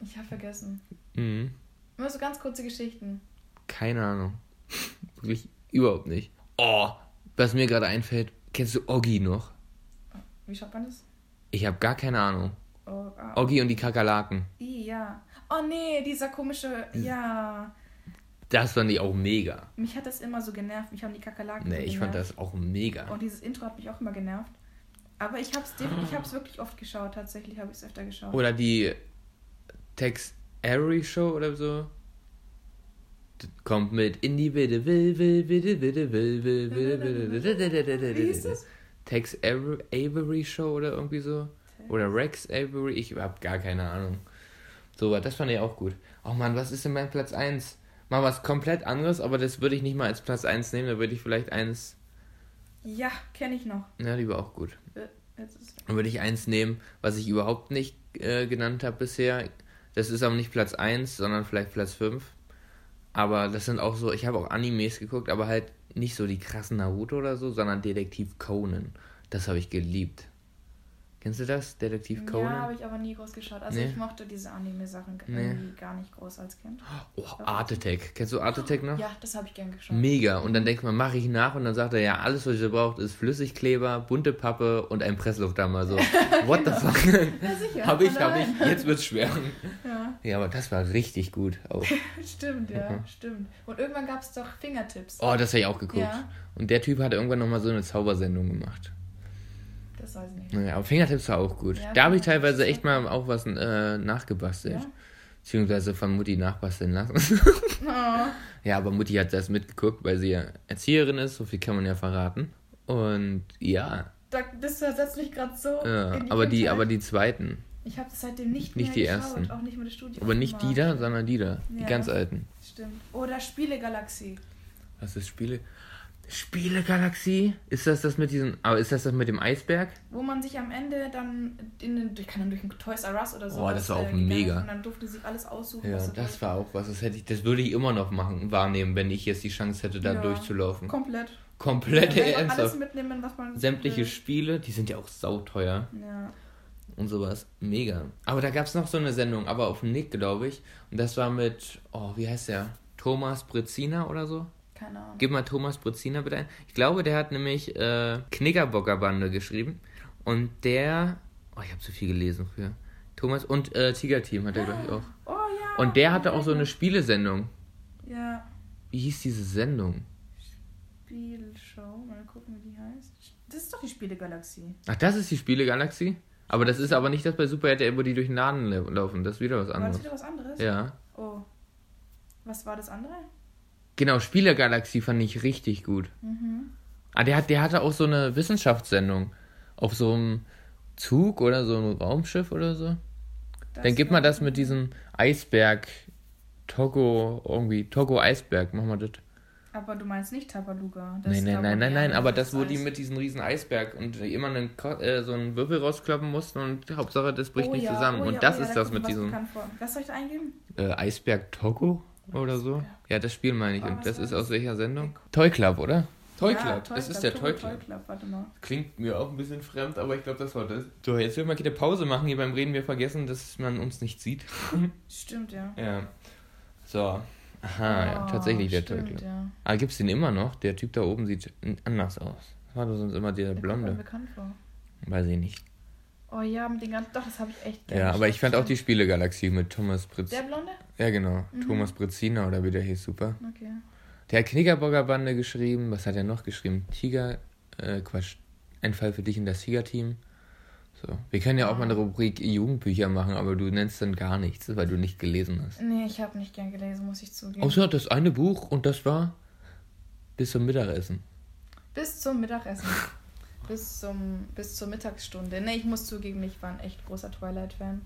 Ich habe vergessen. Mhm. Immer so ganz kurze Geschichten. Keine Ahnung. Wirklich überhaupt nicht. Oh, was mir gerade einfällt, kennst du Oggi noch? Wie schaut man das? Ich habe gar keine Ahnung. Oh, ah, Oggi und die Kakerlaken. I, ja. Oh nee, dieser komische. Ja. Das fand ich auch mega. Mich hat das immer so genervt. Mich haben die Kakerlaken Nee, so ich fand genervt. das auch mega. Und dieses Intro hat mich auch immer genervt. Aber ich hab's, def- ich hab's wirklich oft geschaut. Tatsächlich habe ich es öfter geschaut. Oder die Tex Avery Show oder so. Das Kommt mit in die Bitte, will, will, bitte, bitte, will, will, will, will, will, Wie hieß das? Tex Avery Avery Show oder irgendwie so. Oder Rex Avery, ich hab gar keine Ahnung. So, das fand ich auch gut. Oh Mann, was ist denn mein Platz 1? Mal was komplett anderes, aber das würde ich nicht mal als Platz 1 nehmen, da würde ich vielleicht eins. Ja, kenne ich noch. Ja, die war auch gut. Äh, Dann würde ich eins nehmen, was ich überhaupt nicht äh, genannt habe bisher. Das ist aber nicht Platz 1, sondern vielleicht Platz 5. Aber das sind auch so, ich habe auch Animes geguckt, aber halt nicht so die krassen Naruto oder so, sondern Detektiv Conan. Das habe ich geliebt. Kennst du das? Detektiv Ja, Conan? habe ich aber nie groß geschaut. Also Nee. ich mochte diese Anime-Sachen Nee. irgendwie gar nicht groß als Kind. Oh, Art Attack. Kennst du Art Attack noch? Ja, das habe ich gern geschaut. Mega. Und dann denkt man, mache ich nach und dann sagt er, ja, alles, was ihr braucht, ist Flüssigkleber, bunte Pappe und ein Presslufthammer. So, what the fuck? Ja, sicher. hab ich, von hab ich. Jetzt wird's schwer. Ja, Ja, aber das war richtig gut auch. stimmt, ja, stimmt. Und irgendwann gab es doch Fingertips. Oh, das habe ich auch geguckt. Ja. Und der Typ hat irgendwann nochmal so eine Zaubersendung gemacht. Das weiß ich nicht. Naja, aber Fingertips war auch gut. Ja, da habe ich teilweise echt mal auch was äh, nachgebastelt. Ja? Beziehungsweise von Mutti nachbasteln lassen. Oh. ja, aber Mutti hat das mitgeguckt, weil sie ja Erzieherin ist, so viel kann man ja verraten. Und ja, Da, das versetzt mich gerade so. ja die aber die, aber die zweiten. Ich habe das seitdem nicht, Nicht mehr die geschaut, ersten. auch nicht mehr das Studio. Aber nicht die da, sondern die da. Die Ja. ganz alten. Stimmt. Oder Spielegalaxie. Was ist Spiele? Spielegalaxie? Ist das das mit diesem, aber ist das das mit dem Eisberg? Wo man sich am Ende dann, in den, ich kann dann durch ein Toys R Us oder so. Oh, das war auch mega. Und dann durften sie sich alles aussuchen. Ja, das war auch was. Das hätte ich, das würde ich immer noch machen, wahrnehmen, wenn ich jetzt die Chance hätte, da Ja. durchzulaufen. Komplett. Komplett Ja, alles mitnehmen, was man. Sämtliche will. Spiele, die sind ja auch sauteuer Ja. und sowas. Mega. Aber da gab es noch so eine Sendung, aber auf Nick, glaube ich. Und das war mit, oh, wie heißt der? Thomas Brezina oder so? Keine Ahnung. Gib mal Thomas Brezina bitte ein. Ich glaube, der hat nämlich äh, Knickerbockerbande geschrieben. Und der, oh, ich habe zu viel gelesen früher. Thomas und äh, Tiger Team hat er, glaube ich, auch. Oh ja. Und der hatte auch so eine Spielesendung. Ja. Wie hieß diese Sendung? Spielshow. Mal gucken, wie die heißt. Das ist doch die Spielegalaxie. Ach, das ist die Spielegalaxie? Aber das ist aber nicht das bei Super RTL, wo die durch den Laden la- laufen. Das ist wieder was War das anderes. wieder was anderes? Ja. Oh. Was war das andere? Genau, Spielegalaxie fand ich richtig gut. Mhm. Ah, der, hat, der hatte auch so eine Wissenschaftssendung. Auf so einem Zug oder so einem Raumschiff oder so. Das Dann gib mal das mit diesem Eisberg. Togo, irgendwie. Togo Eisberg. Mach mal das. Aber du meinst nicht Tabaluga. Das Nein, nein, nein, nein, nein. Aber das, wo die mit diesem riesen Eisberg und immer einen, äh, so einen Würfel rauskloppen mussten und Hauptsache, das bricht Oh nicht ja, zusammen. oh und ja, das oh ja, ist da das mit diesem. Was soll ich da eingeben? äh, Eisberg Togo oder so. Ja, das Spiel meine ich. Und das ist aus welcher Sendung? Toy Club, oder? Toy Ja, Club. Toy das Club, ist der Toy Club. Toy Club. Warte mal. Klingt mir auch ein bisschen fremd, aber ich glaube, das war das. So, jetzt will mal eine Pause machen. Hier beim Reden wir vergessen, dass man uns nicht sieht. Stimmt, ja. ja. So. Aha, ja, Oh, tatsächlich der stimmt, Toy Club. Ja. Ah, gibt's den immer noch? Der Typ da oben sieht anders aus. Das war doch sonst immer der Der kommt mir Blonde. bekannt vor. Weiß ich nicht. Oh ja, mit den ganzen. Doch, das habe ich echt. Ja, gerne aber ich fand auch die. Spielegalaxie mit Thomas Britz. Der Blonde? Ja, genau. Mhm. Thomas Brezina oder wie der hieß, super. Okay. Der hat Knickerbogger Bande geschrieben. Was hat er noch geschrieben? Tiger, äh, Quatsch. ein Fall für dich in das Siegerteam. So. Wir können ja auch mal eine Rubrik Jugendbücher machen, aber du nennst dann gar nichts, weil du nicht gelesen hast. Nee, ich habe nicht gern gelesen, muss ich zugeben. Außer das eine Buch und das war bis zum Mittagessen. Bis zum Mittagessen. bis, zum, bis zur Mittagsstunde. Nee, ich muss zugeben, ich war ein echt großer Twilight-Fan.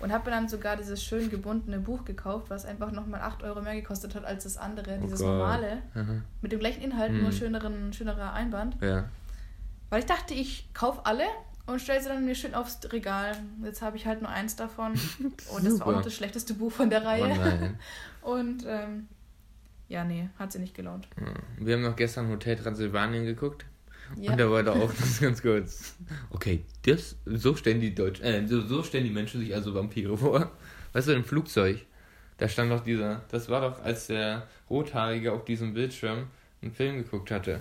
Und habe mir dann sogar dieses schön gebundene Buch gekauft, was einfach nochmal 8 Euro mehr gekostet hat als das andere, dieses Oh Gott. normale. Aha. Mit dem gleichen Inhalt, Hm. nur schöneren, schönerer Einband. Ja. Weil ich dachte, ich kaufe alle und stelle sie dann mir schön aufs Regal. Jetzt habe ich halt nur eins davon. Und das war auch noch das schlechteste Buch von der Oh Reihe. nein. Und ähm, ja, nee, hat sie nicht gelohnt. Ja. Wir haben noch gestern Hotel Transsilvanien geguckt. Ja. Und da war da auch das ganz kurz. Okay, das, so stellen die Deutschen, äh, so, so stellen die Menschen sich also Vampire vor. Weißt du, im Flugzeug, da stand doch dieser, das war doch, als der Rothaarige auf diesem Bildschirm einen Film geguckt hatte.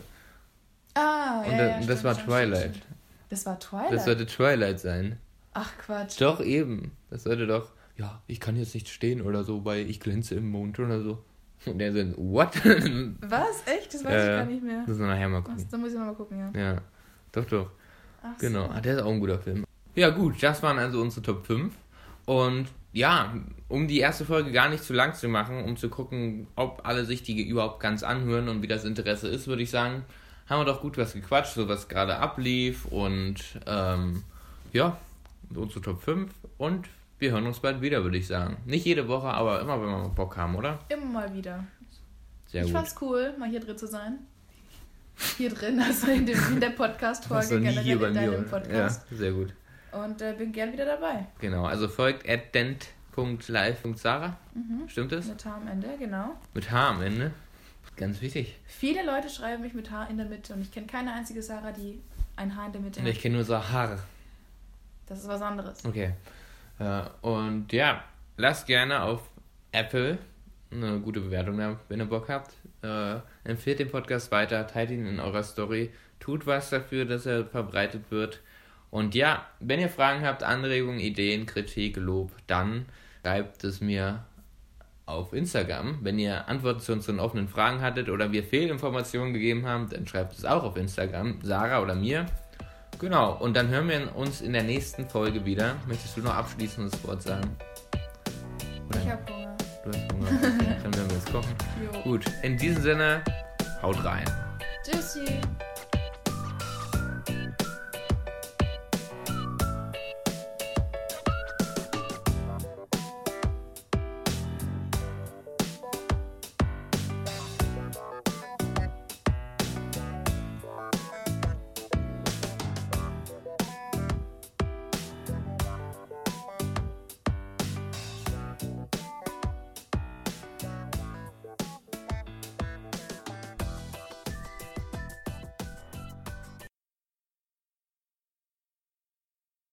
Ah, Und ja, da- ja, das stimmt, war stimmt, Twilight. stimmt. Das war Twilight? Das sollte Twilight sein. Ach Quatsch. Doch, eben. Das sollte doch, ja, ich kann jetzt nicht stehen oder so, weil ich glänze im Mond oder so. Und der so, what? Was? Echt? Das weiß Ja, ich gar nicht mehr. Müssen wir nachher mal Ach, gucken. da muss ich nochmal gucken, ja. Ja, doch, doch. Ach Genau, so. ah, der ist auch ein guter Film. Ja, gut, das waren also unsere Top 5. Und ja, um die erste Folge gar nicht zu lang zu machen, um zu gucken, ob alle sich die überhaupt ganz anhören und wie das Interesse ist, würde ich sagen, haben wir doch gut was gequatscht, so was gerade ablief und ähm, ja, unsere Top 5 und wir hören uns bald wieder, würde ich sagen. Nicht jede Woche, aber immer, wenn wir mal Bock haben, oder? Immer mal wieder. Sehr ich gut. fand's cool, mal hier drin zu sein. Hier drin, also in, dem, in der Podcast-Folge generell hier bei in mir. deinem oder? Ja, Podcast. sehr gut. Und äh, bin gern wieder dabei. Genau, also folgt at dent.live.sarah. Mhm. Stimmt es? Mit Haar am Ende, genau. Mit H am Ende. Ganz wichtig. Viele Leute schreiben mich mit Haar in der Mitte und ich kenne keine einzige Sarah, die ein Haar in der Mitte Ich hat. kenne nur Sahar. Das ist was anderes. Okay. Und ja, lasst gerne auf Apple eine gute Bewertung da, wenn ihr Bock habt. Äh, empfehlt den Podcast weiter, teilt ihn in eurer Story, tut was dafür, dass er verbreitet wird. Und ja, wenn ihr Fragen habt, Anregungen, Ideen, Kritik, Lob, dann schreibt es mir auf Instagram. Wenn ihr Antworten zu unseren offenen Fragen hattet oder wir Fehlinformationen gegeben haben, dann schreibt es auch auf Instagram, Sarah oder mir. Genau, und dann hören wir uns in der nächsten Folge wieder. Möchtest du noch abschließendes Wort sagen? Ich hab Hunger. Du hast Hunger. Okay, dann werden wir jetzt kochen. Jo. Gut, in diesem Sinne, haut rein. Tschüssi.